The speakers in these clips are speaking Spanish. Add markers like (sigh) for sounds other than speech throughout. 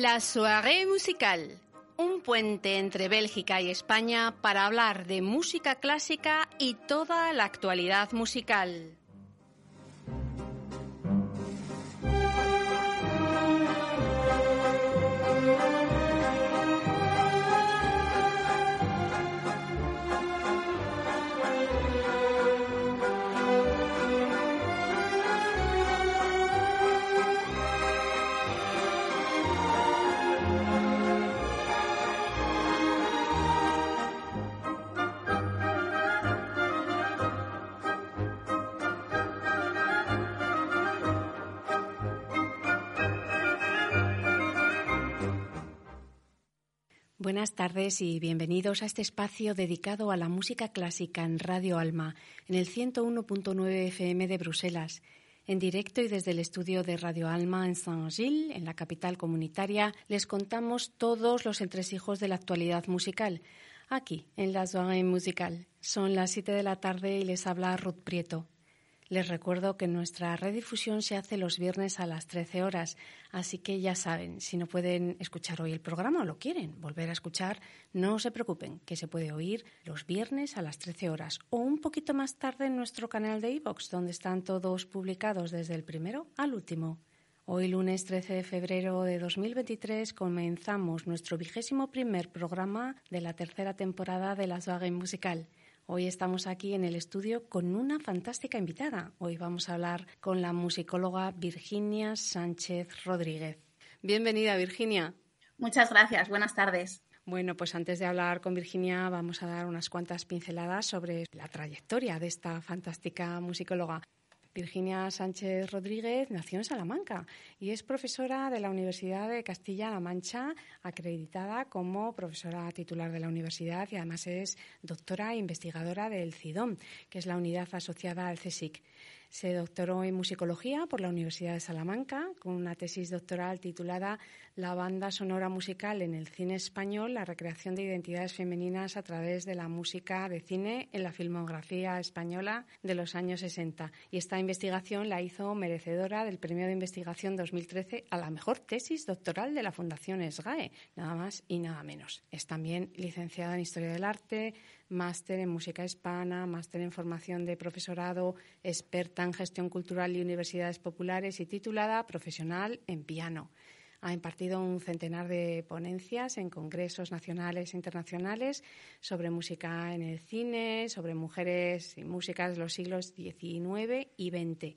La soirée musicale, un puente entre Bélgica y España para hablar de música clásica y toda la actualidad musical. Buenas tardes y bienvenidos a este espacio dedicado a la música clásica en Radio Alma, en el 101.9 FM de Bruselas. En directo y desde el estudio de Radio Alma en Saint-Gilles, en la capital comunitaria, les contamos todos los entresijos de la actualidad musical. Aquí, en la Soirée Musical. Son las 7 de la tarde y les habla Ruth Prieto. Les recuerdo que nuestra redifusión se hace los viernes a las 13 horas, así que ya saben, si no pueden escuchar hoy el programa o lo quieren volver a escuchar, no se preocupen, que se puede oír los viernes a las 13 horas o un poquito más tarde en nuestro canal de iVoox, donde están todos publicados desde el primero al último. Hoy, lunes 13 de febrero de 2023, comenzamos nuestro vigésimo primer programa de la tercera temporada de la Soirée Musical. Hoy estamos aquí en el estudio con una fantástica invitada. Hoy vamos a hablar con la musicóloga Virginia Sánchez Rodríguez. Bienvenida, Virginia. Muchas gracias. Buenas tardes. Bueno, pues antes de hablar con Virginia vamos a dar unas cuantas pinceladas sobre la trayectoria de esta fantástica musicóloga. Virginia Sánchez Rodríguez nació en Salamanca y es profesora de la Universidad de Castilla-La Mancha, acreditada como profesora titular de la universidad y además es doctora e investigadora del CIDOM, que es la unidad asociada al CSIC. Se doctoró en musicología por la Universidad de Salamanca con una tesis doctoral titulada La banda sonora musical en el cine español, la recreación de identidades femeninas a través de la música de cine en la filmografía española de los años 60. Y esta investigación la hizo merecedora del Premio de Investigación 2013 a la mejor tesis doctoral de la Fundación SGAE, nada más y nada menos. Es también licenciada en Historia del Arte, máster en música hispana, máster en formación de profesorado, experta en gestión cultural y universidades populares y titulada profesional en piano. Ha impartido un centenar de ponencias en congresos nacionales e internacionales sobre música en el cine, sobre mujeres y músicas de los siglos XIX y XX.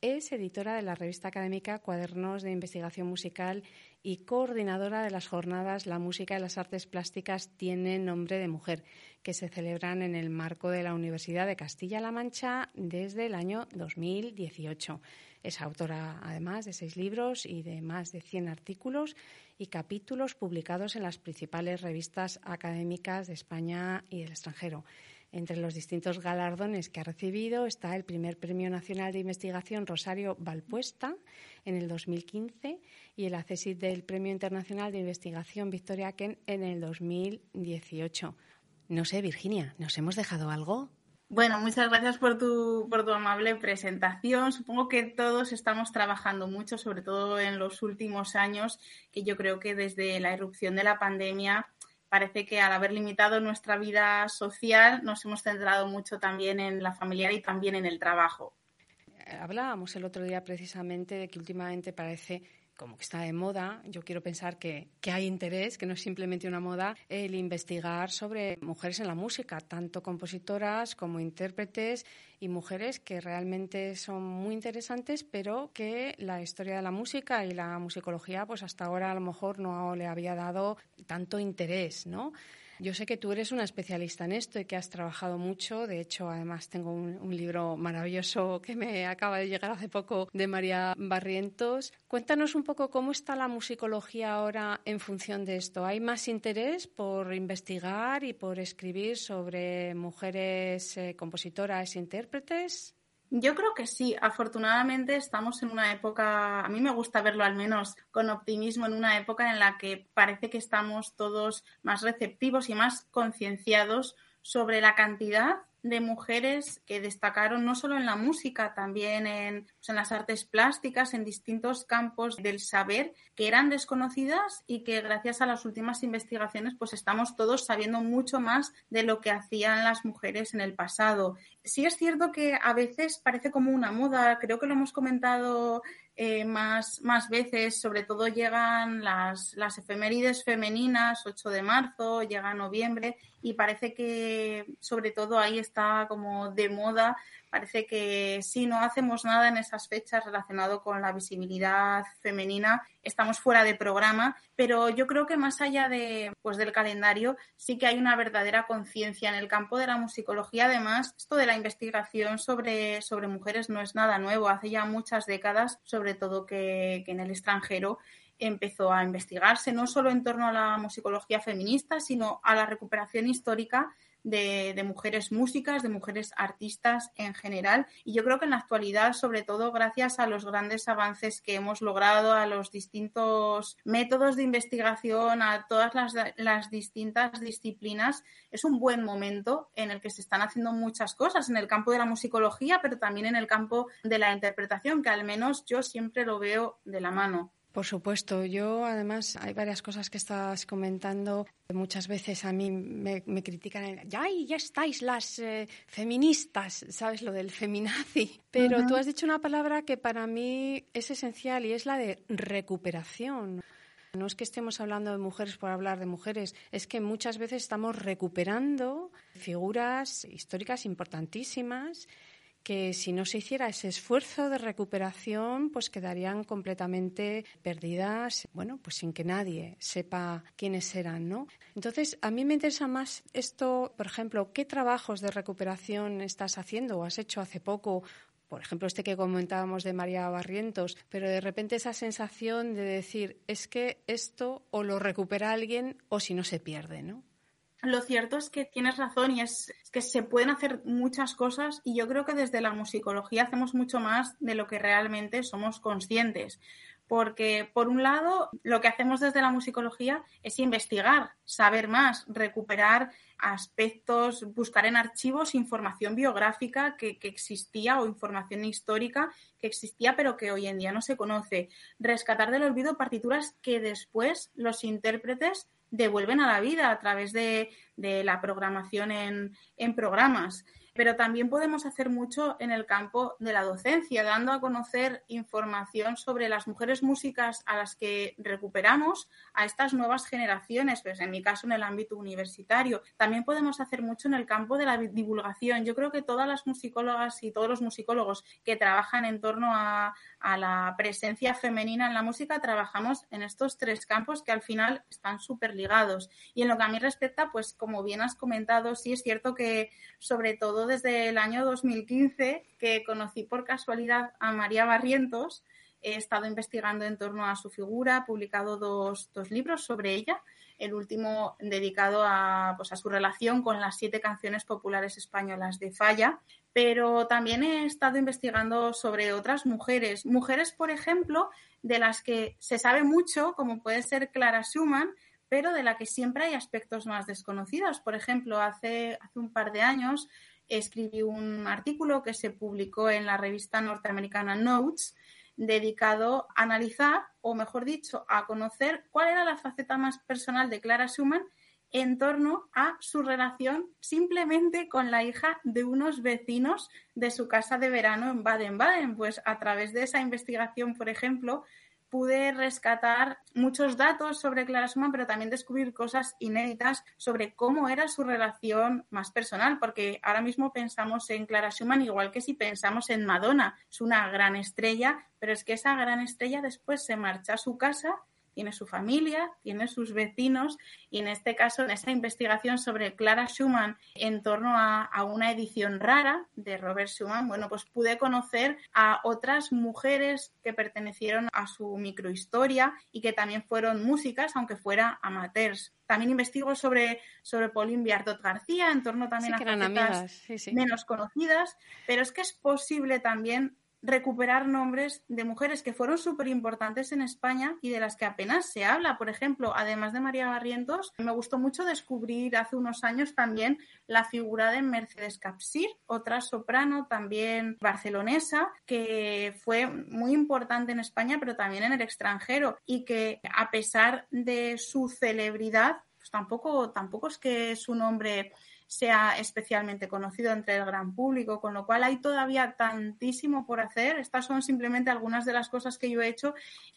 Es editora de la revista académica Cuadernos de Investigación Musical y coordinadora de las jornadas La música y las artes plásticas tienen nombre de mujer, que se celebran en el marco de la Universidad de Castilla-La Mancha desde el año 2018. Es autora, además, de seis libros y de más de 100 artículos y capítulos publicados en las principales revistas académicas de España y del extranjero. Entre los distintos galardones que ha recibido está el primer Premio Nacional de Investigación Rosario Valpuesta en el 2015 y el accesit del Premio Internacional de Investigación Victoria Ken en el 2018. No sé, Virginia, ¿nos hemos dejado algo? Bueno, muchas gracias por tu, por tu amable presentación. Supongo que todos estamos trabajando mucho, sobre todo en los últimos años, que yo creo que desde la irrupción de la pandemia parece que al haber limitado nuestra vida social nos hemos centrado mucho también en la familiar y también en el trabajo. Hablábamos el otro día precisamente de que últimamente parece como que está de moda, yo quiero pensar que, que, hay interés, que no es simplemente una moda, el investigar sobre mujeres en la música, tanto compositoras como intérpretes y mujeres que realmente son muy interesantes, pero que la historia de la música y la musicología, pues hasta ahora a lo mejor no le había dado tanto interés, ¿no? Yo sé que tú eres una especialista en esto y que has trabajado mucho. De hecho, además tengo un, libro maravilloso que me acaba de llegar hace poco de María Barrientos. Cuéntanos un poco cómo está la musicología ahora en función de esto. ¿Hay más interés por investigar y por escribir sobre mujeres eh, compositoras e intérpretes? Yo creo que sí. Afortunadamente estamos en una época, a mí me gusta verlo al menos con optimismo, en una época en la que parece que estamos todos más receptivos y más concienciados sobre la cantidad de mujeres que destacaron no solo en la música, también en, pues, en, las artes plásticas, en distintos campos del saber que eran desconocidas y que gracias a las últimas investigaciones pues estamos todos sabiendo mucho más de lo que hacían las mujeres en el pasado. Sí es cierto que a veces parece como una moda, creo que lo hemos comentado eh, más, más veces, sobre todo llegan las, las efemérides femeninas, 8 de marzo, llega noviembre y parece que sobre todo ahí está como de moda Parece que si no hacemos nada en esas fechas relacionado con la visibilidad femenina, estamos fuera de programa, pero yo creo que más allá de, pues, del calendario, sí que hay una verdadera conciencia en el campo de la musicología. Además, esto de la investigación sobre, sobre mujeres no es nada nuevo. Hace ya muchas décadas, sobre todo que, que en el extranjero, empezó a investigarse no solo en torno a la musicología feminista, sino a la recuperación histórica de, mujeres músicas, de mujeres artistas en general. Y yo creo que en la actualidad, sobre todo gracias a los grandes avances que hemos logrado, a los distintos métodos de investigación, a todas las, distintas disciplinas, es un buen momento en el que se están haciendo muchas cosas en el campo de la musicología, pero también en el campo de la interpretación, que al menos yo siempre lo veo de la mano. Por supuesto, yo además hay varias cosas que estás comentando. Muchas veces a mí me, critican, ya, ya estáis las eh, feministas, ¿sabes? Lo del feminazi. Pero tú has dicho una palabra que para mí es esencial y es la de recuperación. No es que estemos hablando de mujeres por hablar de mujeres, es que muchas veces estamos recuperando figuras históricas importantísimas que si no se hiciera ese esfuerzo de recuperación, pues quedarían completamente perdidas, bueno, pues sin que nadie sepa quiénes eran, ¿no? Entonces, a mí me interesa más esto, por ejemplo, ¿qué trabajos de recuperación estás haciendo o has hecho hace poco por ejemplo, este que comentábamos de María Barrientos, pero de repente esa sensación de decir, es que esto o lo recupera alguien o si no se pierde, ¿no? Lo cierto es que tienes razón y es, que se pueden hacer muchas cosas y yo creo que desde la musicología hacemos mucho más de lo que realmente somos conscientes. Porque, por un lado, lo que hacemos desde la musicología es investigar, saber más, recuperar aspectos, buscar en archivos información biográfica que, existía o información histórica que existía pero que hoy en día no se conoce. Rescatar del olvido partituras que después los intérpretes devuelven a la vida a través de, la programación en, en programas pero también podemos hacer mucho en el campo de la docencia, dando a conocer información sobre las mujeres músicas a las que recuperamos a estas nuevas generaciones, pues en mi caso en el ámbito universitario. También podemos hacer mucho en el campo de la divulgación. Yo creo que todas las musicólogas y todos los musicólogos que trabajan en torno a, a la presencia femenina en la música, trabajamos en estos tres campos que al final están súper ligados. Y en lo que a mí respecta, pues como bien has comentado, sí es cierto que sobre todo desde el año 2015, que conocí por casualidad a María Barrientos. He estado investigando en torno a su figura, he publicado dos, libros sobre ella, el último dedicado a, pues, a su relación con las siete canciones populares españolas de Falla, pero también he estado investigando sobre otras mujeres, mujeres, por ejemplo, de las que se sabe mucho, como puede ser Clara Schumann, pero de la que siempre hay aspectos más desconocidos. Por ejemplo, hace, hace un par de años escribí un artículo que se publicó en la revista norteamericana Notes dedicado a analizar, o mejor dicho, a conocer cuál era la faceta más personal de Clara Schumann en torno a su relación simplemente con la hija de unos vecinos de su casa de verano en Baden-Baden. Pues a través de esa investigación, por ejemplo, pude rescatar muchos datos sobre Clara Schumann, pero también descubrir cosas inéditas sobre cómo era su relación más personal, porque ahora mismo pensamos en Clara Schumann igual que si pensamos en Madonna. Es una gran estrella, pero es que esa gran estrella después se marcha a su casa tiene su familia, tiene sus vecinos y en este caso, en esta investigación sobre Clara Schumann en torno a, una edición rara de Robert Schumann, bueno, pues pude conocer a otras mujeres que pertenecieron a su microhistoria y que también fueron músicas, aunque fuera amateurs. También investigo sobre, sobre Pauline Biardot García, en torno también a facetas menos conocidas, pero es que es posible también recuperar nombres de mujeres que fueron súper importantes en España y de las que apenas se habla. Por ejemplo, además de María Barrientos, me gustó mucho descubrir hace unos años también la figura de Mercedes Capsir, otra soprano también barcelonesa, que fue muy importante en España, pero también en el extranjero, y que a pesar de su celebridad, pues tampoco, tampoco es que su nombre sea especialmente conocido entre el gran público, con lo cual hay todavía tantísimo por hacer. Estas son simplemente algunas de las cosas que yo he hecho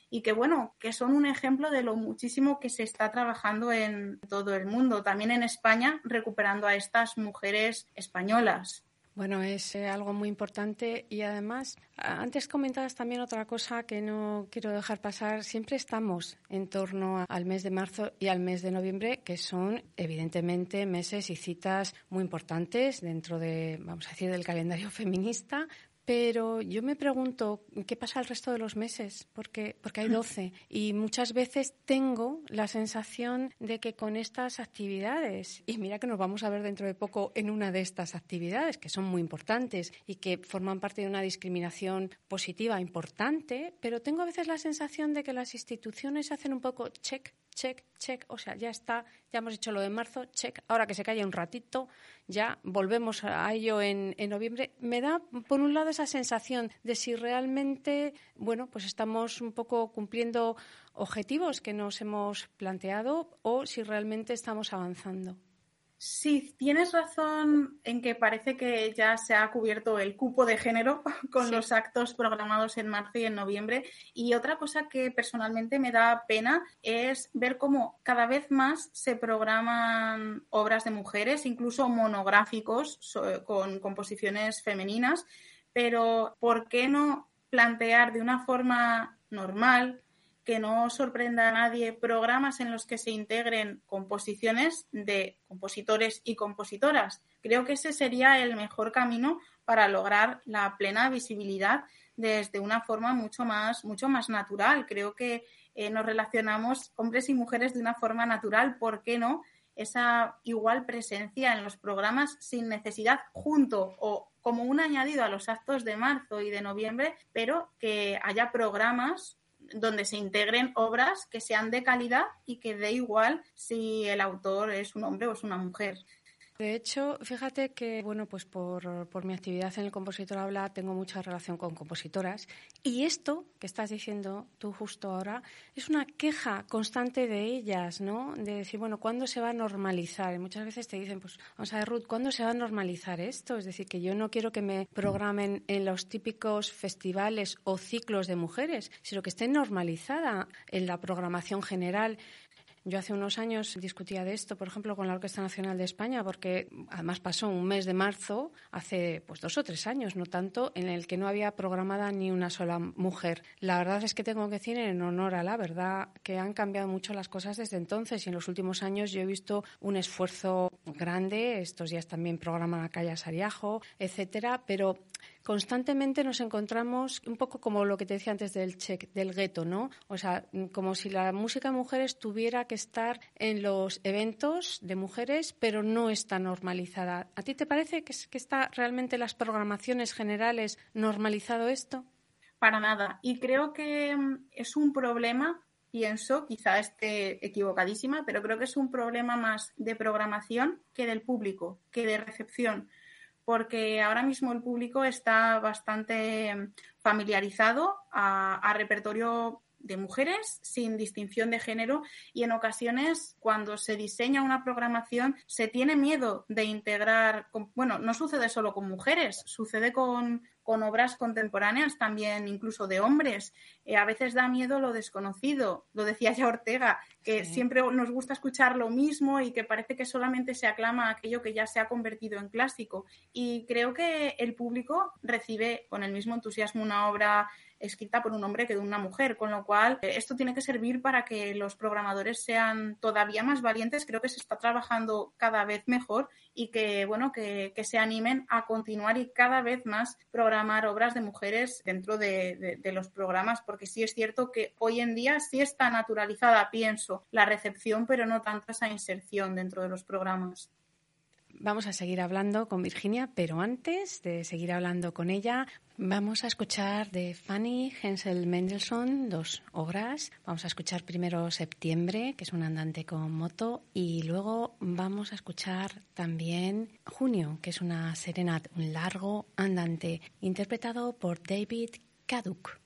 y que, bueno, que son un ejemplo de lo muchísimo que se está trabajando en todo el mundo, también en España, recuperando a estas mujeres españolas. Bueno, es eh, algo muy importante y además, antes comentabas también otra cosa que no quiero dejar pasar. Siempre estamos en torno al mes de marzo y al mes de noviembre, que son evidentemente meses y citas muy importantes dentro de, vamos a decir, del calendario (laughs) feminista, pero yo me pregunto, ¿qué pasa el resto de los meses? Porque, porque hay 12. Y muchas veces tengo la sensación de que con estas actividades, y mira que nos vamos a ver dentro de poco en una de estas actividades, que son muy importantes y que forman parte de una discriminación positiva importante, pero tengo a veces la sensación de que las instituciones hacen un poco check, check, check, o sea, ya está, ya hemos hecho lo de marzo, check, ahora que se calle un ratito, ya volvemos a ello en, en, noviembre. Me da, por un lado, esa sensación de si realmente, bueno, pues estamos un poco cumpliendo objetivos que nos hemos planteado o si realmente estamos avanzando. Sí, tienes razón en que parece que ya se ha cubierto el cupo de género (laughs) con los actos programados en marzo y en noviembre. Y otra cosa que personalmente me da pena es ver cómo cada vez más se programan obras de mujeres, incluso monográficos con composiciones femeninas. Pero ¿por qué no plantear de una forma normal, que no sorprenda a nadie programas en los que se integren composiciones de compositores y compositoras. Creo que ese sería el mejor camino para lograr la plena visibilidad desde una forma mucho más, mucho más natural. Creo que eh, nos relacionamos hombres y mujeres de una forma natural. ¿Por qué no? Esa igual presencia en los programas sin necesidad junto o como un añadido a los actos de marzo y de noviembre, pero que haya programas donde se integren obras que sean de calidad y que dé igual si el autor es un hombre o es una mujer. De hecho, fíjate que, bueno, pues por, por, mi actividad en el Compositor Habla tengo mucha relación con compositoras y esto que estás diciendo tú justo ahora es una queja constante de ellas, ¿no? De decir, bueno, ¿cuándo se va a normalizar? Y muchas veces te dicen, pues, vamos a ver, Ruth, ¿cuándo se va a normalizar esto? Es decir, que yo no quiero que me programen en los típicos festivales o ciclos de mujeres, sino que esté normalizada en la programación general. Yo hace unos años discutía de esto, por ejemplo, con la Orquesta Nacional de España, porque además pasó un mes de marzo, hace pues dos o tres años, no tanto, en el que no había programada ni una sola mujer. La verdad es que tengo que decir en honor a la verdad que han cambiado mucho las cosas desde entonces y en los últimos años yo he visto un esfuerzo grande. Estos días también programan a Calla Sariajo, etcétera, pero constantemente nos encontramos un poco como lo que te decía antes del check, del gueto, ¿no? O sea, como si la música de mujeres tuviera que estar en los eventos de mujeres, pero no está normalizada. ¿A ti te parece que, que está realmente en las programaciones generales normalizado esto? Para nada. Y creo que mm, es un problema pienso, quizá esté equivocadísima, pero creo que es un problema más de programación que del público, que de recepción porque ahora mismo el público está bastante familiarizado a, repertorio de mujeres sin distinción de género y en ocasiones cuando se diseña una programación se tiene miedo de integrar, bueno, no sucede solo con mujeres, sucede con, con obras contemporáneas también, incluso de hombres. Eh, a veces da miedo lo desconocido, lo decía ya Ortega, que siempre nos gusta escuchar lo mismo y que parece que solamente se aclama aquello que ya se ha convertido en clásico. Y creo que el público recibe con el mismo entusiasmo una obra escrita por un hombre que de una mujer, con lo cual eh, esto tiene que servir para que los programadores sean todavía más valientes. Creo que se está trabajando cada vez mejor y que, bueno, que, se animen a continuar y cada vez más programar obras de mujeres dentro de, de, los programas, porque sí es cierto que hoy en día sí está naturalizada, pienso, la recepción, pero no tanto esa inserción dentro de los programas. Vamos a seguir hablando con Virginia, pero antes de seguir hablando con ella, vamos a escuchar de Fanny Hensel Mendelssohn dos obras. Vamos a escuchar primero Septiembre, que es un andante con moto, y luego vamos a escuchar también Junio, que es una serenat, un largo andante, interpretado por David Kaduk.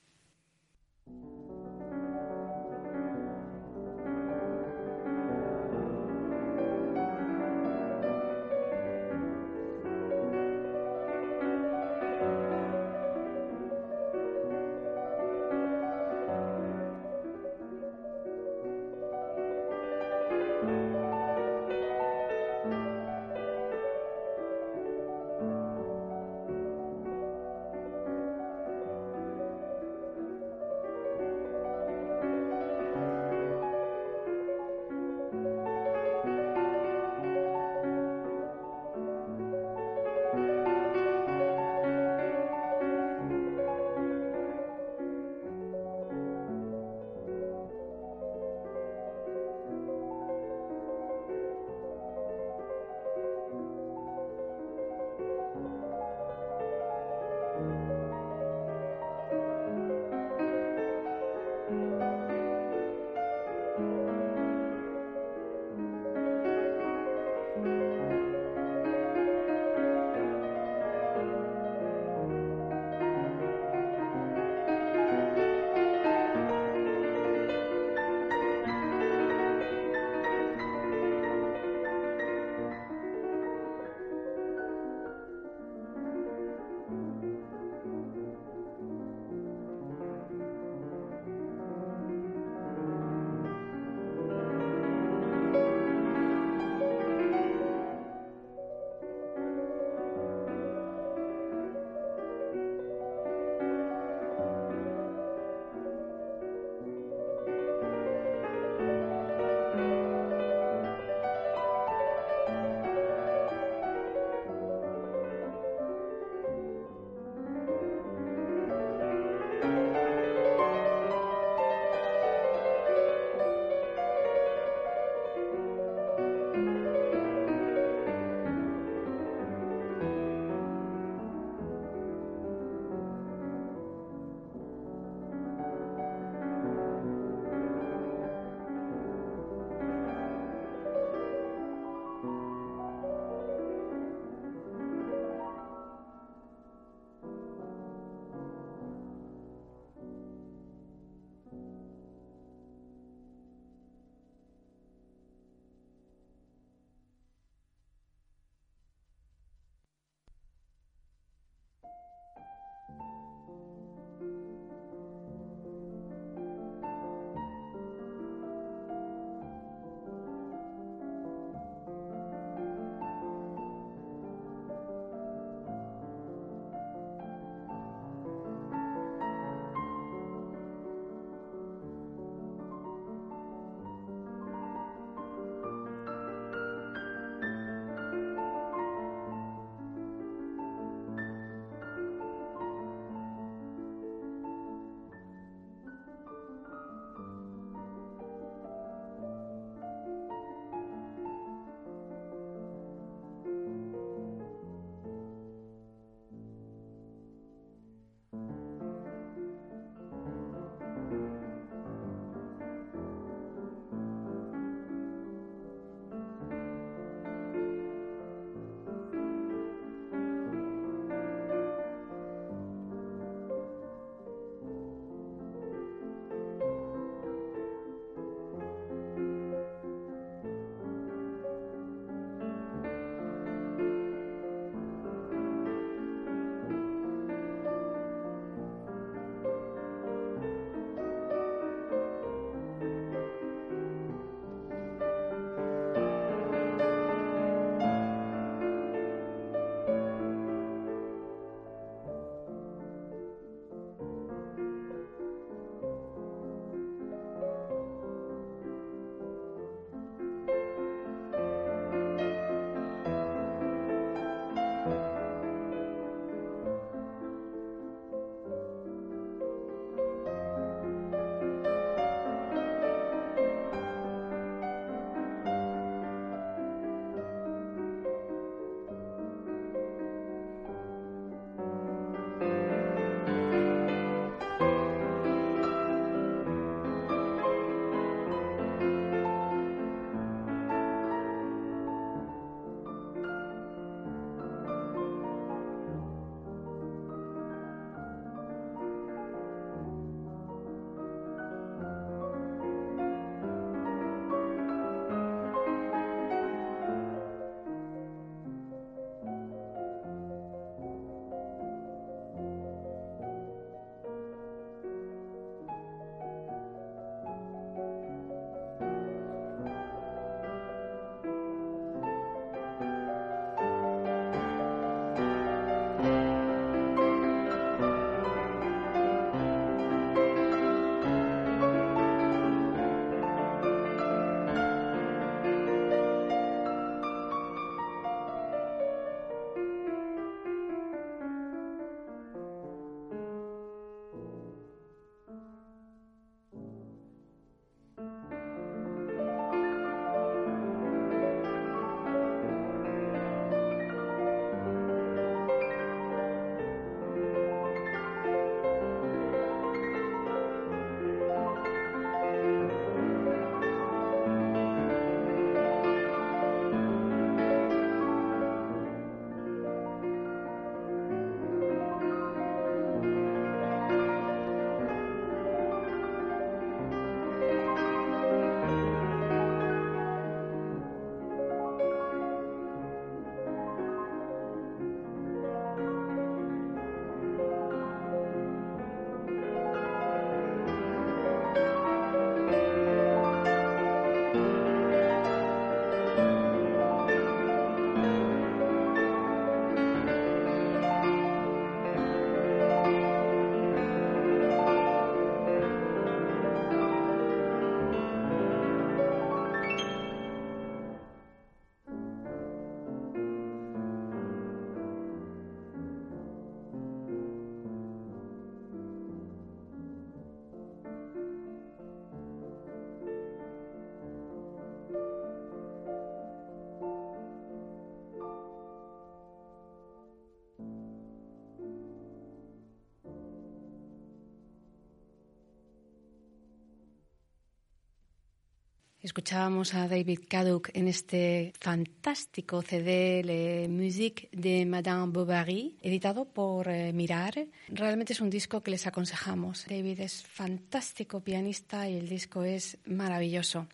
Escuchábamos a David Kaduk en este fantástico CD, Le Musique de Madame Bovary, editado por eh, Mirar. Realmente es un disco que les aconsejamos. David es fantástico pianista y el disco es maravilloso.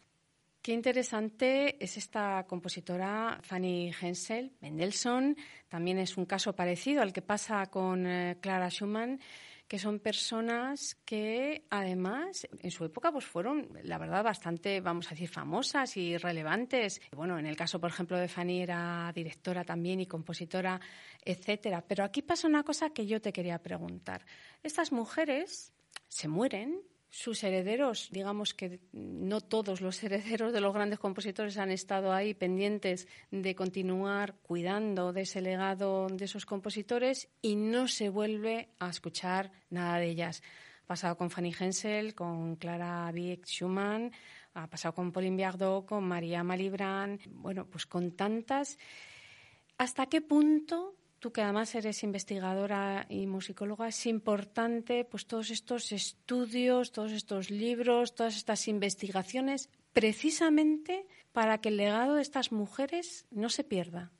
Qué interesante es esta compositora Fanny Hensel, Mendelssohn. También es un caso parecido al que pasa con eh, Clara Schumann que son personas que además en su época pues fueron, la verdad, bastante, vamos a decir, famosas y relevantes. Bueno, en el caso, por ejemplo, de Fanny era directora también y compositora, etcétera. Pero aquí pasa una cosa que yo te quería preguntar. Estas mujeres se mueren sus herederos, digamos que no todos los (laughs) herederos de los grandes compositores han estado ahí pendientes de continuar cuidando de ese legado de esos compositores y no se vuelve a escuchar nada de ellas. Ha pasado con Fanny Hensel, con Clara Wieck Schumann, ha pasado con Pauline Biardot, con María Malibran, bueno, pues con tantas. ¿Hasta qué punto tú que además eres investigadora y musicóloga, es importante pues todos estos estudios, todos estos libros, todas estas investigaciones, precisamente para que el legado de estas mujeres no se pierda.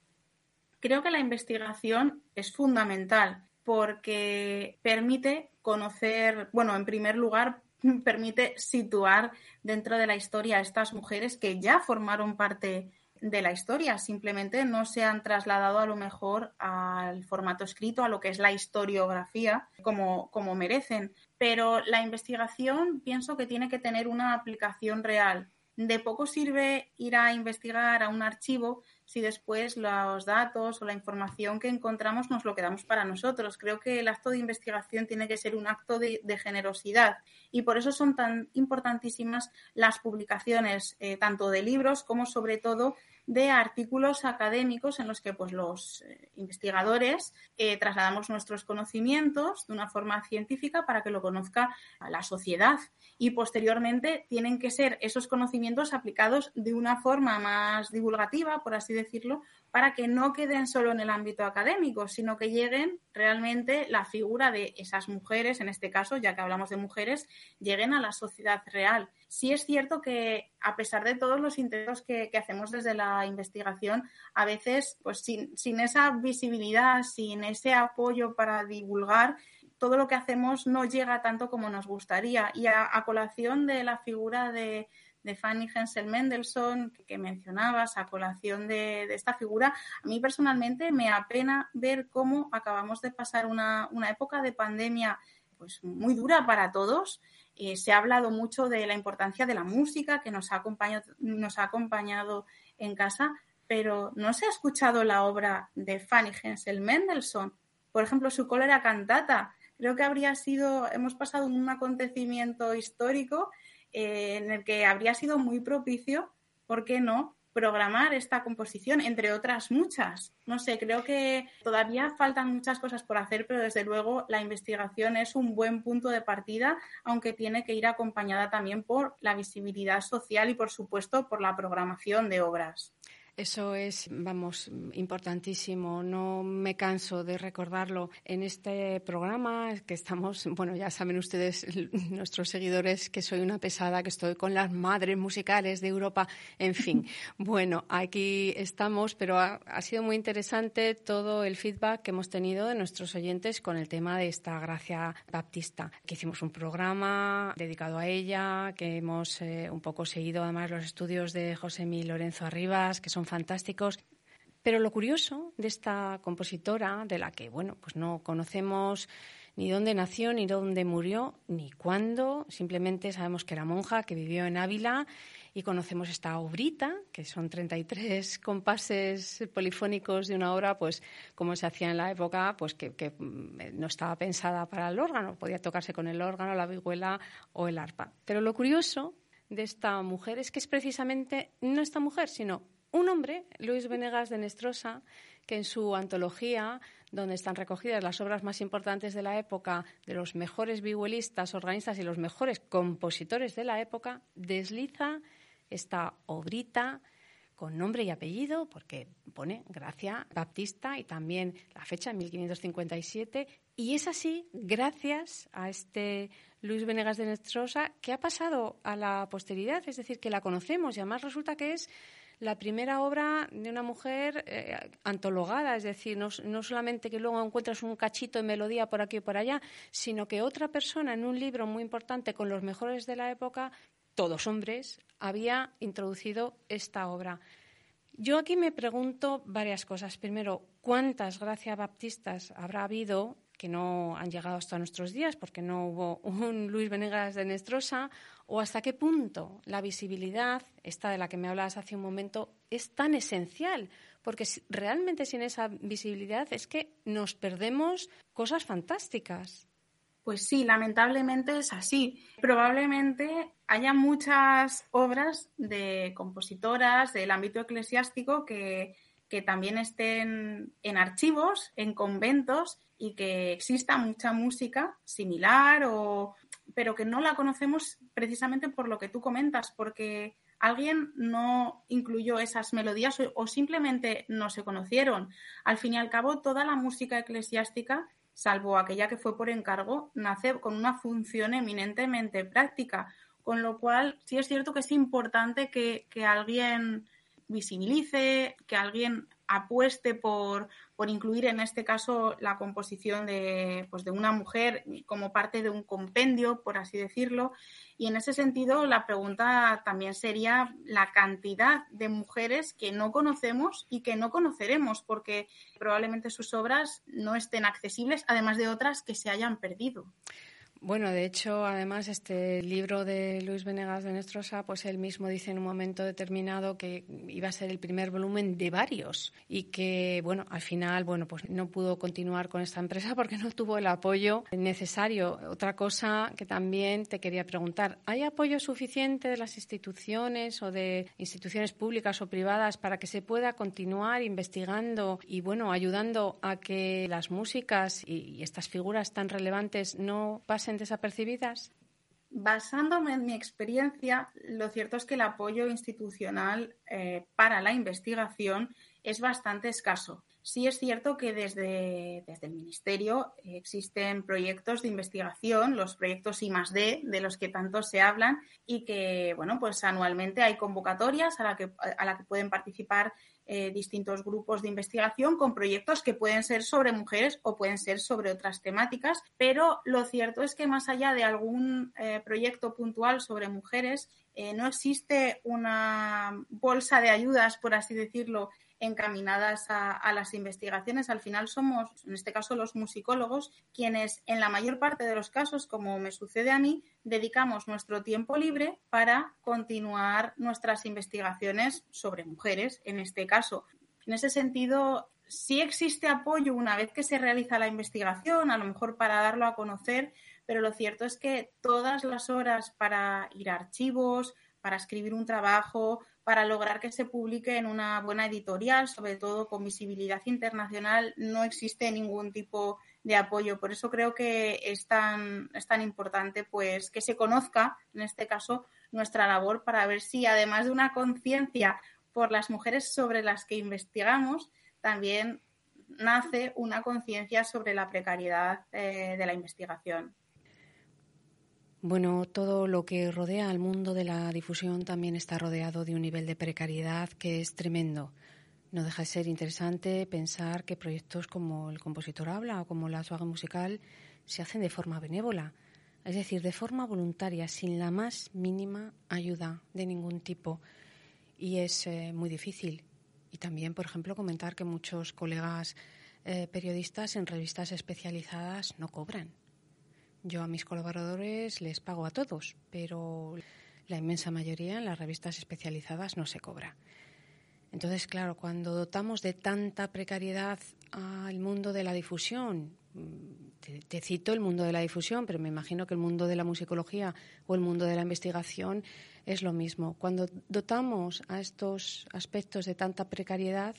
Creo que la investigación es fundamental porque permite conocer, bueno, en primer lugar, permite situar dentro de la historia a estas mujeres que ya formaron parte de la historia, simplemente no se han trasladado a lo mejor al formato escrito, a lo que es la historiografía, como, como merecen. Pero la investigación pienso que tiene que tener una aplicación real. De poco sirve ir a investigar a un archivo si después los datos o la información que encontramos nos lo quedamos para nosotros. Creo que el acto de investigación tiene que ser un acto de, generosidad y por eso son tan importantísimas las publicaciones, eh, tanto de libros como sobre todo de artículos académicos en los que pues, los eh, investigadores eh, trasladamos nuestros conocimientos de una forma científica para que lo conozca la sociedad. Y posteriormente tienen que ser esos conocimientos aplicados de una forma más divulgativa, por así decirlo, para que no queden solo en el ámbito académico, sino que lleguen realmente la figura de esas mujeres, en este caso, ya que hablamos de mujeres, lleguen a la sociedad real. Sí es cierto que a pesar de todos los intentos que, hacemos desde la investigación, a veces, pues sin, sin esa visibilidad, sin ese apoyo para divulgar, todo lo que hacemos no llega tanto como nos gustaría. Y a colación de la figura de, de Fanny Hensel Mendelssohn que mencionabas, a colación de, esta figura, a mí personalmente me apena ver cómo acabamos de pasar una, época de pandemia pues muy dura para todos. Eh, se ha hablado mucho de la importancia de la música que nos ha acompañado, nos ha acompañado en casa, pero no se ha escuchado la obra de Fanny Hensel Mendelssohn. Por ejemplo, su cólera cantata. Creo que habría sido, hemos pasado un acontecimiento histórico eh, en el que habría sido muy propicio, ¿por qué no?, programar esta composición, entre otras muchas. No sé, creo que todavía faltan muchas cosas por hacer, pero desde luego la investigación es un buen punto de partida, aunque tiene que ir acompañada también por la visibilidad social y, por supuesto, por la programación de obras. Eso es, vamos, importantísimo. No me canso de recordarlo en este programa que estamos, bueno, ya saben ustedes, (laughs) nuestros seguidores, que soy una pesada, que estoy con las madres musicales de Europa, en fin. (laughs) Bueno, aquí estamos, pero ha, sido muy interesante todo el feedback que hemos tenido de nuestros oyentes con el tema de esta Gracia Baptista, que hicimos un programa dedicado a ella, que hemos eh, un poco seguido además los estudios de José Mi Lorenzo Arribas, que fantásticos. Pero lo curioso de esta compositora, de la que, bueno, pues no conocemos ni dónde nació, ni dónde murió, ni cuándo, simplemente sabemos que era monja, que vivió en Ávila y conocemos esta obrita, que son 33 (laughs) compases polifónicos de una obra, pues como se hacía en la época, pues que, que, mm, no estaba pensada para el órgano, podía tocarse con el órgano, la vihuela o el arpa. Pero lo curioso de esta mujer es que es precisamente no esta mujer, sino un hombre, Luis Venegas de Nestrosa, que en su antología, donde están recogidas las obras más importantes de la época, de los mejores vihuelistas, organistas y los mejores compositores de la época, desliza esta obrita con nombre y apellido, porque pone Gracia Baptista y también la fecha 1557. Y es así, gracias a este Luis Venegas de Nestrosa, que ha pasado a la posteridad, es decir, que la conocemos y además resulta que es la primera obra de una mujer eh, antologada, es decir, no, solamente que luego encuentras un cachito de melodía por aquí y por allá, sino que otra persona en un libro muy importante con los mejores de la época, todos hombres, había introducido esta obra. Yo aquí me pregunto varias cosas. Primero, ¿cuántas gracias baptistas habrá habido que no han llegado hasta nuestros días porque no hubo un Luis Venegas de Nestrosa, o hasta qué punto la visibilidad, esta de la que me hablabas hace un momento, es tan esencial, porque realmente sin esa visibilidad es que nos perdemos cosas fantásticas. Pues sí, lamentablemente es así. Probablemente haya muchas obras de compositoras del ámbito eclesiástico que, que también estén en archivos, en conventos y que exista mucha música similar o pero que no la conocemos precisamente por lo que tú comentas, porque alguien no incluyó esas melodías o, simplemente no se conocieron. Al fin y al cabo, toda la música eclesiástica, salvo aquella que fue por encargo, nace con una función eminentemente práctica, con lo cual sí es cierto que es importante que, que alguien visibilice, que alguien apueste por, por, incluir en este caso la composición de, pues de una mujer como parte de un compendio, por así decirlo. Y en ese sentido, la pregunta también sería la cantidad de mujeres que no conocemos y que no conoceremos, porque probablemente sus obras no estén accesibles, además de otras que se hayan perdido. Bueno, de hecho, además, este libro de Luis Venegas de Nestrosa, pues él mismo dice en un momento determinado que iba a ser el primer volumen de varios y que, bueno, al final, bueno, pues no pudo continuar con esta empresa (laughs) porque no tuvo el apoyo necesario. Otra cosa que también te quería preguntar, ¿hay apoyo suficiente de las instituciones o de instituciones públicas o privadas para que se pueda continuar investigando y, bueno, ayudando a que las músicas y estas figuras tan relevantes no pasen desapercibidas? Basándome en mi experiencia, lo cierto es que el apoyo institucional eh, para la investigación es bastante escaso. Sí es cierto que desde, desde el Ministerio existen proyectos de investigación, los proyectos I D, de los que tanto se hablan, y que, bueno, pues anualmente hay convocatorias a la que, a la que pueden participar eh, distintos grupos de investigación con proyectos que pueden ser sobre mujeres o pueden ser sobre otras temáticas, pero lo cierto es que más allá de algún eh, proyecto puntual sobre mujeres, eh, no existe una bolsa de ayudas, por así decirlo, encaminadas a, las investigaciones. Al final somos, en este caso, los musicólogos, quienes en la mayor parte de los casos, como me sucede a mí, dedicamos nuestro tiempo libre para continuar nuestras investigaciones sobre mujeres, en este caso. En ese sentido, sí existe apoyo una vez que se realiza la investigación, a lo mejor para darlo a conocer, pero lo cierto es que todas las horas para ir a archivos, para escribir un trabajo, para lograr que se publique en una buena editorial, sobre todo con visibilidad internacional, no existe ningún tipo de apoyo. Por eso creo que es tan, es tan importante pues, que se conozca, en este caso, nuestra labor para ver si, además de una conciencia por las mujeres sobre las que investigamos, también nace una conciencia sobre la precariedad eh, de la investigación. Bueno, todo lo que rodea al mundo de la difusión también está rodeado de un nivel de precariedad que es tremendo. No deja de ser interesante pensar que proyectos como el compositor habla o como la suaga musical se hacen de forma benévola, es decir, de forma voluntaria, sin la más mínima ayuda de ningún tipo. Y es eh, muy difícil. Y también, por ejemplo, comentar que muchos colegas eh, periodistas en revistas especializadas no cobran yo a mis colaboradores les pago a todos, pero la inmensa mayoría en las revistas especializadas no se cobra. Entonces, claro, cuando dotamos de tanta precariedad al mundo de la difusión, te, te, cito el mundo de la difusión, pero me imagino que el mundo de la musicología o el mundo de la investigación es lo mismo. Cuando dotamos a estos aspectos de tanta precariedad,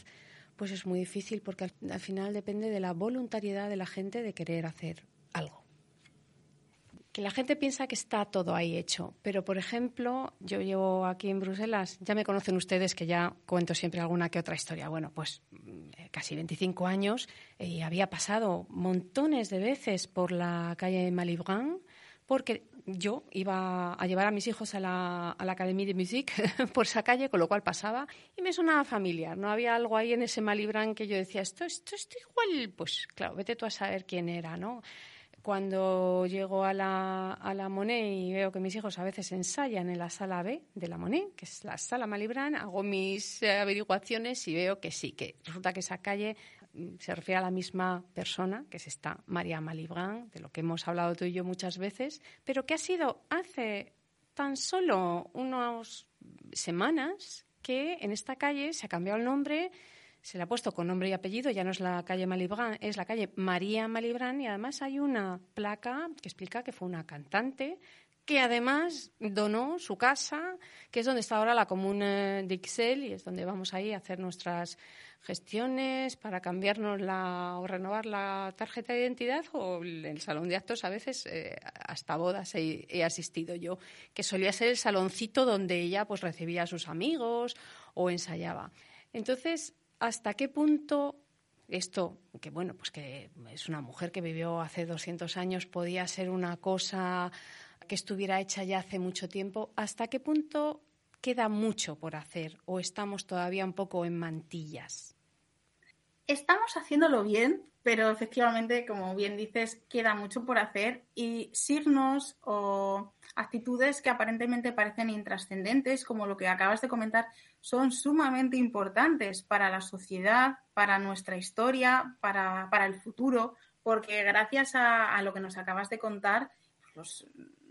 pues es muy difícil porque al, al final depende de la voluntariedad de la gente de querer hacer algo que la gente piensa que está todo ahí hecho. Pero, por ejemplo, yo llevo aquí en Bruselas, ya me conocen ustedes que ya cuento siempre alguna que otra historia. Bueno, pues mm, casi 25 años y había pasado montones de veces por la calle Malibran porque yo iba a llevar a mis hijos a la, a Academia de Musique (laughs) por esa calle, con lo cual pasaba y me sonaba familiar. No había algo ahí en ese Malibran que yo decía, esto, esto, esto igual, pues claro, vete tú a saber quién era, ¿no? Cuando llego a la, a la Monet y veo que mis hijos a veces ensayan en la sala B de la Monet, que es la sala Malibran, hago mis eh, averiguaciones y veo que sí, que resulta que esa calle mm, se refiere a la misma persona, que es esta María Malibran, de lo que hemos hablado tú y yo muchas veces, pero que ha sido hace tan solo unas semanas que en esta calle se ha cambiado el nombre se le ha puesto con nombre y apellido, ya no es la calle Malibran, es la calle María Malibran y además hay una placa que explica que fue una cantante que además donó su casa, que es donde está ahora la comuna de Ixelles y es donde vamos ahí a hacer nuestras gestiones para cambiarnos la o renovar la tarjeta de identidad o el salón de actos a veces eh, hasta bodas he, he, asistido yo que solía ser el saloncito donde ella pues recibía a sus amigos o ensayaba. Entonces hasta qué punto esto, que bueno, pues que es una mujer que vivió hace 200 años, podía ser una cosa que estuviera hecha ya hace mucho tiempo, ¿hasta qué punto queda mucho por hacer o estamos todavía un poco en mantillas? Estamos haciéndolo bien, pero efectivamente, como bien dices, queda mucho por hacer y signos o actitudes que aparentemente parecen intrascendentes, como lo que acabas de comentar, son sumamente importantes para la sociedad, para nuestra historia, para, para el futuro, porque gracias a, lo que nos acabas de contar, los,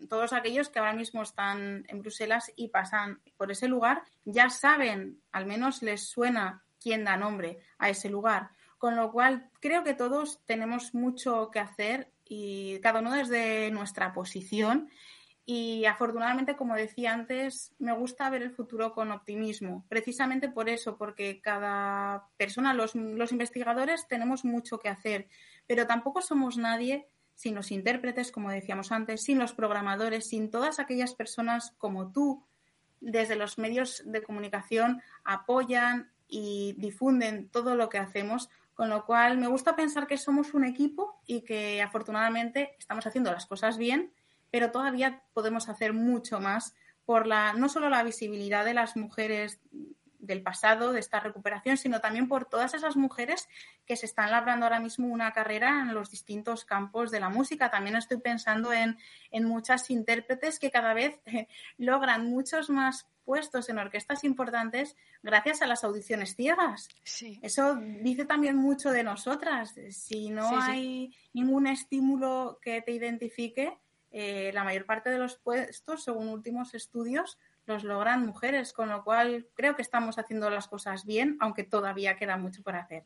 todos aquellos que ahora mismo están en Bruselas y pasan por ese lugar ya saben, al menos les suena quién da nombre a ese lugar con lo cual, creo que todos tenemos mucho que hacer y cada uno desde nuestra posición. Y afortunadamente, como decía antes, me gusta ver el futuro con optimismo. Precisamente por eso, porque cada persona, los, los investigadores, tenemos mucho que hacer, pero tampoco somos nadie sin los intérpretes, como decíamos antes, sin los programadores, sin todas aquellas personas como tú, desde los medios de comunicación, apoyan y difunden todo lo que hacemos, con lo cual, me gusta pensar que somos un equipo y que afortunadamente estamos haciendo las cosas bien, pero todavía podemos hacer mucho más por la, no solo la visibilidad de las mujeres del pasado, de esta recuperación, sino también por todas esas mujeres que se están labrando ahora mismo una carrera en los distintos campos de la música. También estoy pensando en, en muchas intérpretes que cada vez logran muchos más puestos en orquestas importantes gracias a las audiciones ciegas. Sí. Eso dice también mucho de nosotras. Si no sí, hay sí. ningún estímulo que te identifique, eh, la mayor parte de los puestos, según últimos estudios, los logran mujeres, con lo cual creo que estamos haciendo las cosas bien, aunque todavía queda mucho por hacer.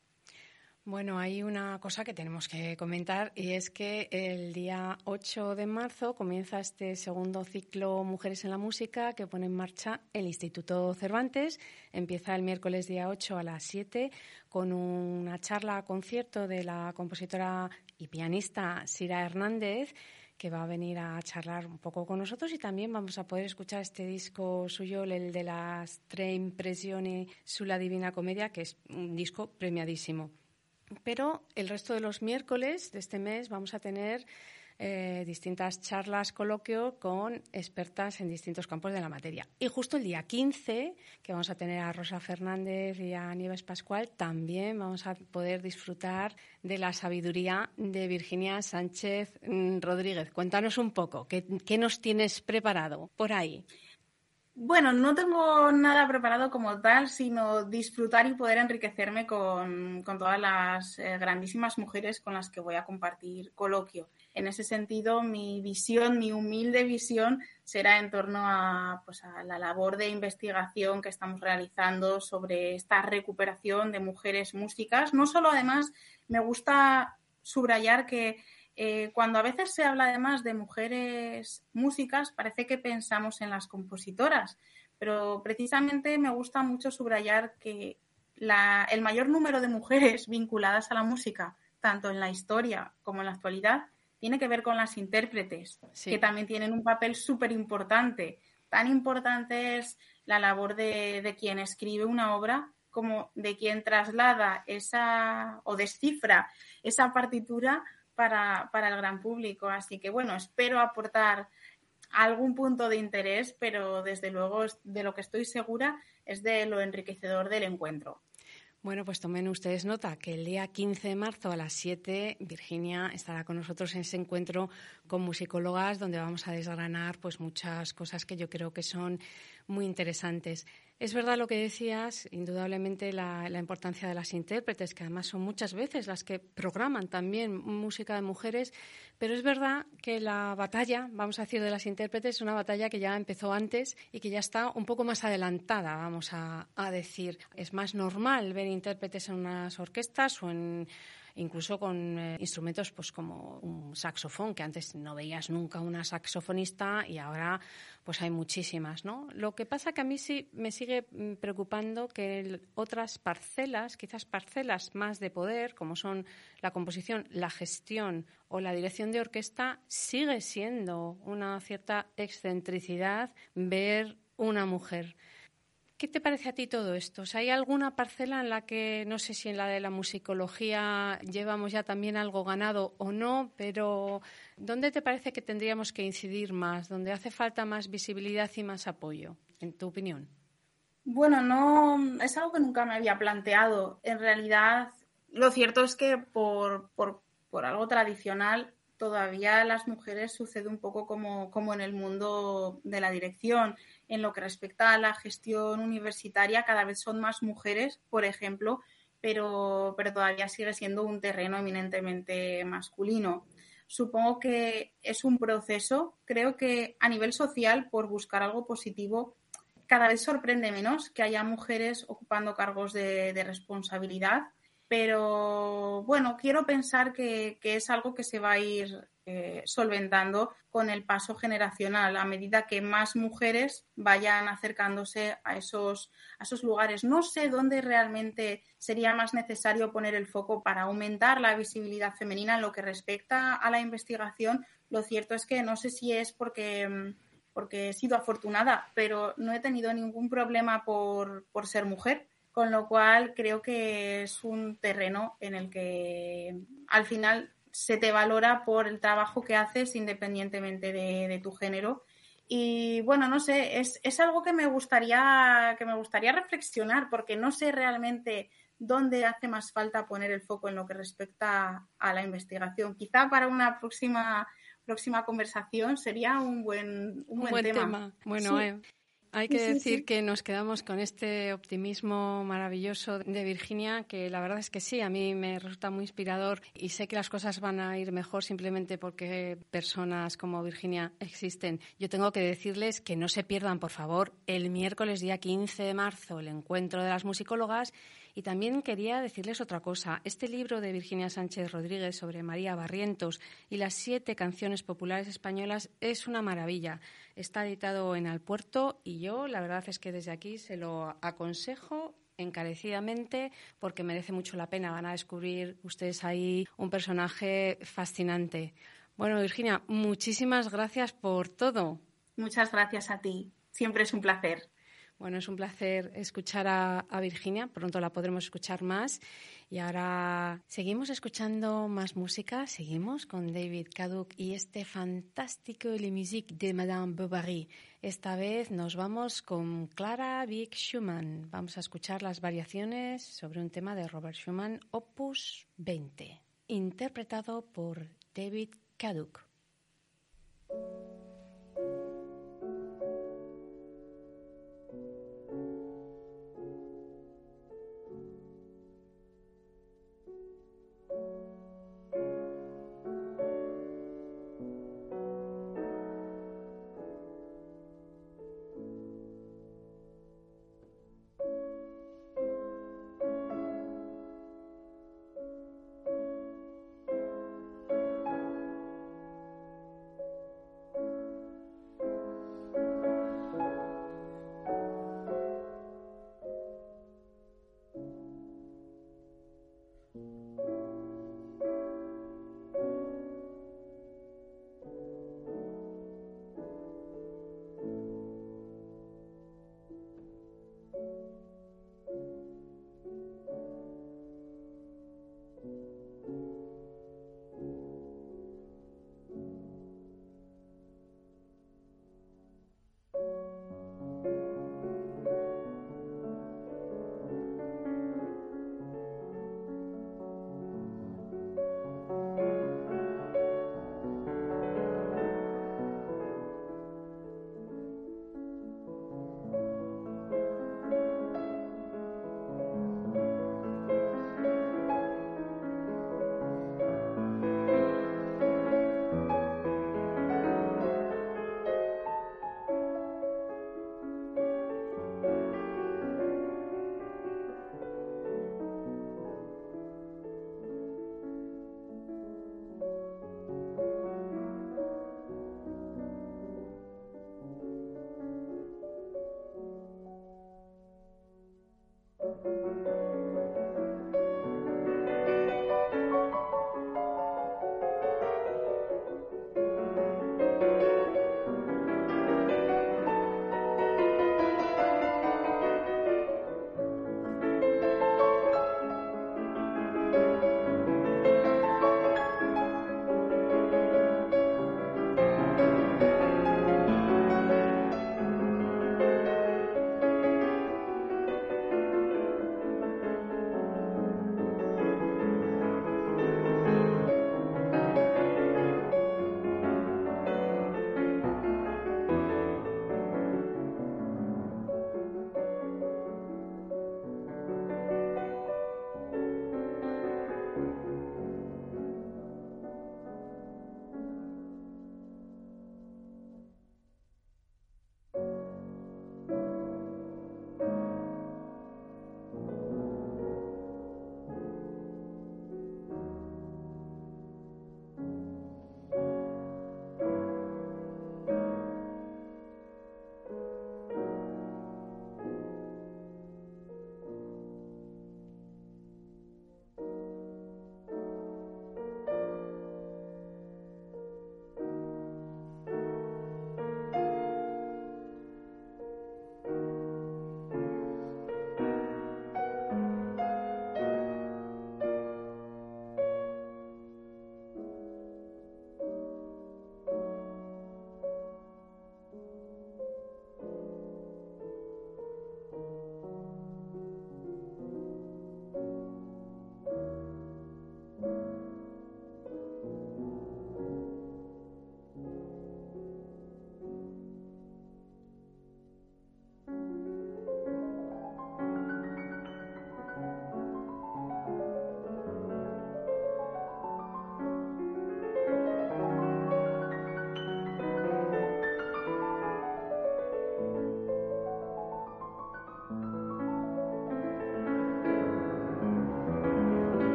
Bueno, hay una cosa que tenemos que comentar y es que el día 8 de marzo comienza este segundo ciclo Mujeres en la Música que pone en marcha el Instituto Cervantes. Empieza el miércoles día 8 a las 7 con una charla concierto de la compositora y pianista Sira Hernández que va a venir a charlar un poco con nosotros y también vamos a poder escuchar este disco suyo, el de las tres impresiones su la Divina Comedia, que es un disco premiadísimo. Pero el resto de los miércoles de este mes vamos a tener eh, distintas charlas, coloquio con expertas en distintos campos de la materia. Y justo el día 15, que vamos a tener a Rosa Fernández y a Nieves Pascual, también vamos a poder disfrutar de la sabiduría de Virginia Sánchez mm, Rodríguez. Cuéntanos un poco, ¿qué, qué nos tienes preparado por ahí? Bueno, no tengo nada preparado como tal, sino disfrutar y poder enriquecerme con, con todas las eh, grandísimas mujeres con las que voy a compartir coloquio. En ese sentido, mi visión, mi humilde visión, será en torno a, pues, a la labor de investigación que estamos realizando sobre esta recuperación de mujeres músicas. No solo, además, me gusta subrayar que eh, cuando a veces se habla además de mujeres músicas, parece que pensamos en las compositoras, pero precisamente me gusta mucho subrayar que el mayor número de mujeres vinculadas a la música, tanto en la historia como en la actualidad, tiene que ver con las intérpretes, que también tienen un papel súper importante. Tan importante es la labor de, de quien escribe una obra como de quien traslada esa o descifra esa partitura para, para, el gran público. Así que bueno, espero aportar algún punto de interés, pero desde luego de lo que estoy segura es de lo enriquecedor del encuentro. Bueno, pues tomen ustedes nota que el día 15 de marzo a las 7 Virginia estará con nosotros en ese encuentro con musicólogas donde vamos a desgranar pues muchas cosas que yo creo que son muy interesantes. Es verdad lo que decías, indudablemente la, importancia de las intérpretes, que además son muchas veces las que programan también música de mujeres, pero es verdad que la batalla, vamos a decir, de las intérpretes es una batalla que ya empezó antes y que ya está un poco más adelantada, vamos a, a decir. Es más normal ver intérpretes en unas orquestas o en incluso con eh, instrumentos pues como un saxofón, que antes no veías nunca una saxofonista y ahora pues hay muchísimas, ¿no? Lo que pasa que a mí sí me sigue mm, preocupando que otras parcelas, quizás parcelas más de poder, como son la composición, la gestión o la dirección de orquesta, sigue siendo una cierta excentricidad ver una mujer. ¿Qué te parece a ti todo esto? ¿Hay alguna parcela en la que, no sé si en la de la musicología llevamos ya también algo ganado o no, pero ¿dónde te parece que tendríamos que incidir más? ¿Dónde hace falta más visibilidad y más apoyo, en tu opinión? Bueno, no, es algo que nunca me había planteado. En realidad, lo cierto es que por, por, por algo tradicional todavía las mujeres sucede un poco como, como en el mundo de la dirección en lo que respecta a la gestión universitaria, cada vez son más mujeres, por ejemplo, pero, pero todavía sigue siendo un terreno eminentemente masculino. Supongo que es un proceso, creo que a nivel social, por buscar algo positivo, cada vez sorprende menos que haya mujeres ocupando cargos de, responsabilidad, pero bueno, quiero pensar que, que, es algo que se va a ir eh, solventando con el paso generacional a medida que más mujeres vayan acercándose a esos, a esos lugares. No sé dónde realmente sería más necesario poner el foco para aumentar la visibilidad femenina en lo que respecta a la investigación. Lo cierto es que no sé si es porque porque he sido afortunada, pero no he tenido ningún problema por, por ser mujer con lo cual creo que es un terreno en el que al final se te valora por el trabajo que haces independientemente de, tu género. Y bueno, no sé, es, es, algo que me gustaría, que me gustaría reflexionar, porque no sé realmente dónde hace más falta poner el foco en lo que respecta a la investigación. Quizá para una próxima próxima conversación sería un buen, un buen, tema. Bueno, eh, hay que decir que nos quedamos con este optimismo maravilloso de Virginia, que la verdad es que sí, a mí me resulta muy inspirador y sé que las cosas van a ir mejor simplemente porque personas como Virginia existen. Yo tengo que decirles que no se pierdan, por favor, el miércoles día 15 de marzo el encuentro de las musicólogas y también quería decirles otra cosa. Este libro de Virginia Sánchez Rodríguez sobre María Barrientos y las siete canciones populares españolas es una maravilla. Está editado en Alpuerto y yo la verdad es que desde aquí se lo aconsejo encarecidamente porque merece mucho la pena. Van a descubrir ustedes ahí un personaje fascinante. Bueno, Virginia, muchísimas gracias por todo. Muchas gracias a ti. Siempre es un placer. Bueno, es un placer escuchar a, Virginia, pronto la podremos escuchar más. Y ahora seguimos escuchando más música, seguimos con David Kaduk y este fantástico Le Musique de Madame Bovary. Esta vez nos vamos con Clara Vick Schumann. Vamos a escuchar las variaciones sobre un tema de Robert Schumann, Opus 20, interpretado por David Kaduk.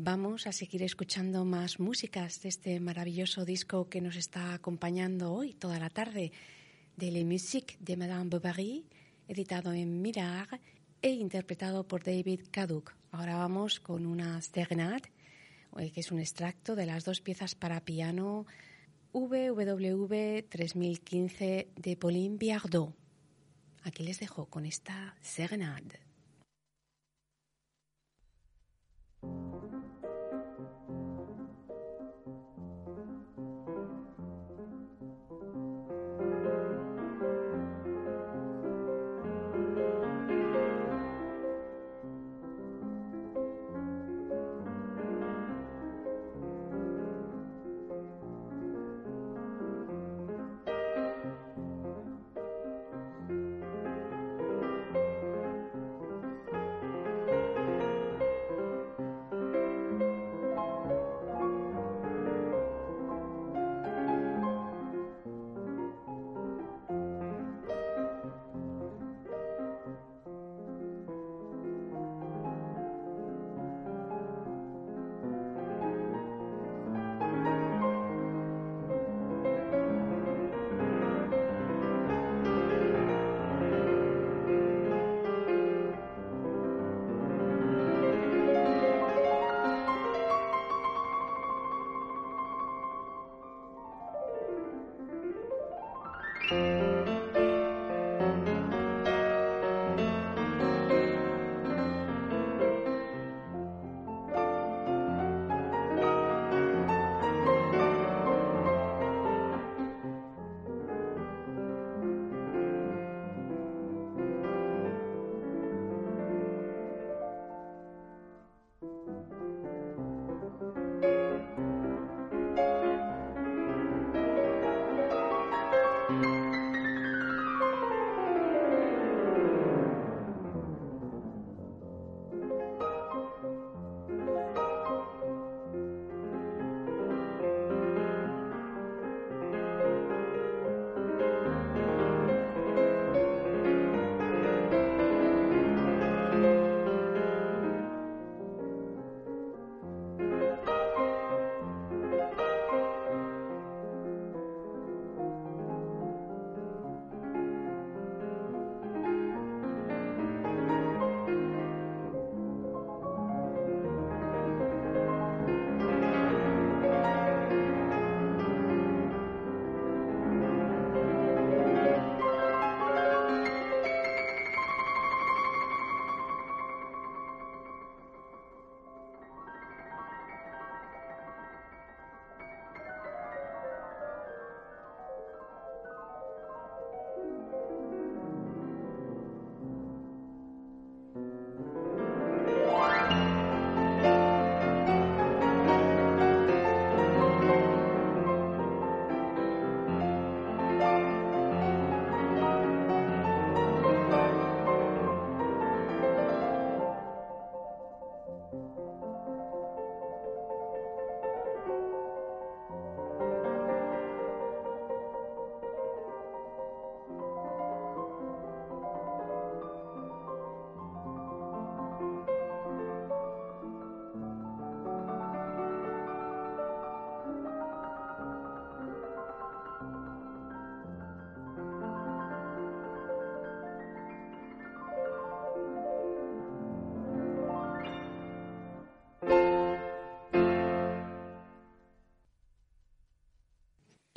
Vamos a seguir escuchando más músicas de este maravilloso disco que nos está acompañando hoy toda la tarde, de La Musique de Madame Bovary, editado en Mirar e interpretado por David Kaduk. Ahora vamos con una serenade, eh, que es un extracto de las dos piezas para piano VWV 3015 de Pauline Biardot. Aquí les dejo con esta serenade.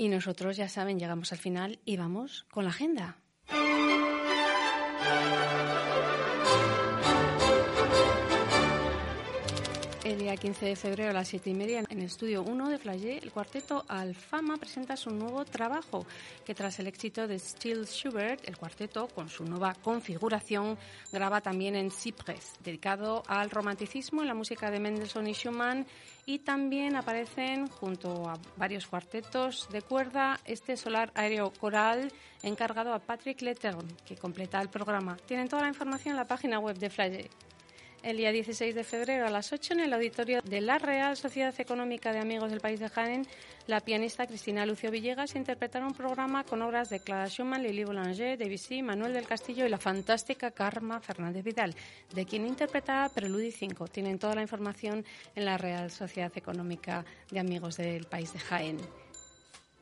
Y nosotros, ya saben, llegamos al final y vamos con la agenda. El día 15 de febrero a las 7 y media en el estudio 1 de Flagey, el cuarteto Alfama presenta su nuevo trabajo, que tras el éxito de Still Schubert, el cuarteto, con su nueva configuración, graba también en Cypress, dedicado al romanticismo en la música de Mendelssohn y Schumann, y también aparecen, junto a varios cuartetos de cuerda, este solar aéreo coral encargado a Patrick Lettern, que completa el programa. Tienen toda la información en la página web de Flagey. El día 16 de febrero a las 8 en el auditorio de la Real Sociedad Económica de Amigos del País de Jaén, la pianista Cristina Lucio Villegas interpretará un programa con obras de Clara Schumann, Lili Boulanger, Debussy, Manuel del Castillo y la fantástica Karma Fernández Vidal, de quien interpretará Preludi 5. Tienen toda la información en la Real Sociedad Económica de Amigos del País de Jaén.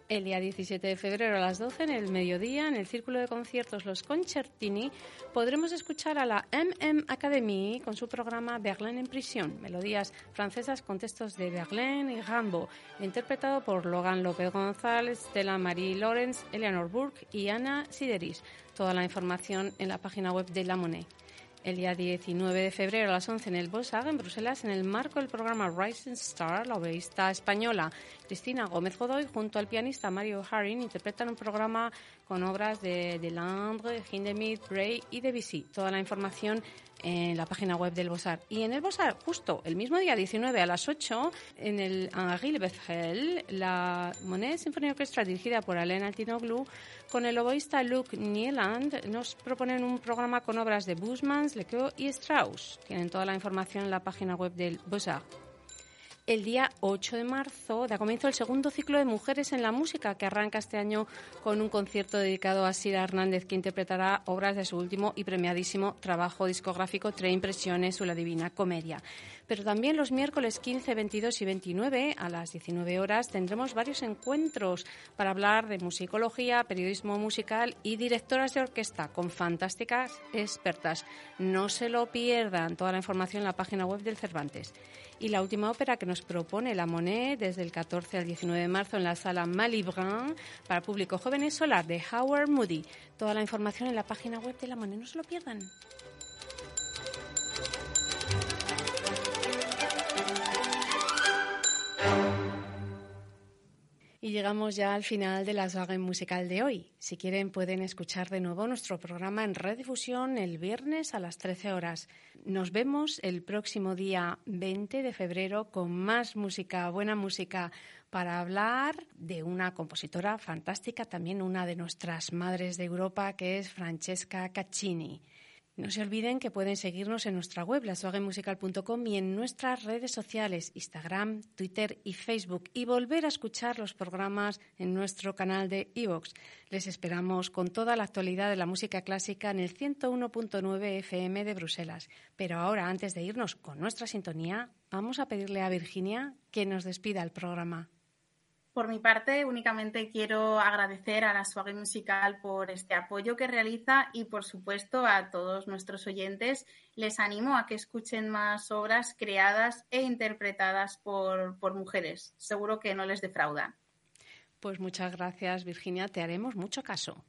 El día 17 de febrero a las 12 en el mediodía, en el círculo de conciertos Los Concertini, podremos escuchar a la MM Academy con su programa Berlin en prisión, melodías francesas con textos de Berlin y Rambo, interpretado por Logan López González, Stella Marie Lorenz, Eleanor Burke y Ana Sideris. Toda la información en la página web de La Monnaie el día 19 de febrero a las 11 en el Bossag, en Bruselas, en el marco del programa Rising Star, la obeísta española Cristina Gómez Godoy, junto al pianista Mario Harin, interpretan un programa con obras de Delandre, Hindemith, Bray y Debussy. Toda la información en la página web del Bosar. Y en el Bosar, justo el mismo día 19 a las 8, en el Henri Bethel, la Monet Symphony Orchestra dirigida por Alain Altinoglu, con el oboísta Luke Nieland, nos proponen un programa con obras de Busmans, Lequeux y Strauss. Tienen toda la información en la página web del Bosar el día 8 de marzo da comienzo el segundo ciclo de Mujeres en la Música, que arranca este año con un concierto dedicado a Sira Hernández, que interpretará obras de su último y premiadísimo trabajo discográfico Tres Impresiones o La Divina Comedia. Pero también los miércoles 15, 22 y 29 a las 19 horas tendremos varios encuentros para hablar de musicología, periodismo musical y directoras de orquesta con fantásticas expertas. No se lo pierdan, toda la información en la página web del Cervantes. Y la última ópera que nos propone la Monet desde el 14 al 19 de marzo en la sala Malibran para público joven es Solar de Howard Moody. Toda la información en la página web de la Monet, no se lo pierdan. Y llegamos ya al final de la saga musical de hoy. Si quieren pueden escuchar de nuevo nuestro programa en redifusión el viernes a las 13 horas. Nos vemos el próximo día 20 de febrero con más música, buena música, para hablar de una compositora fantástica, también una de nuestras madres de Europa, que es Francesca Caccini. No se olviden que pueden seguirnos en nuestra web, laswagenmusical.com y en nuestras redes sociales, Instagram, Twitter y Facebook, y volver a escuchar los programas en nuestro canal de iVoox. Les esperamos con toda la actualidad de la música clásica en el 101.9 FM de Bruselas. Pero ahora, antes de irnos con nuestra sintonía, vamos a pedirle a Virginia que nos despida el programa. Por mi parte, únicamente quiero agradecer a la Swag Musical por este apoyo que realiza y, por supuesto, a todos nuestros oyentes. Les animo a que escuchen más obras creadas e interpretadas por, por mujeres. Seguro que no les defraudan. Pues muchas gracias, Virginia. Te haremos mucho caso.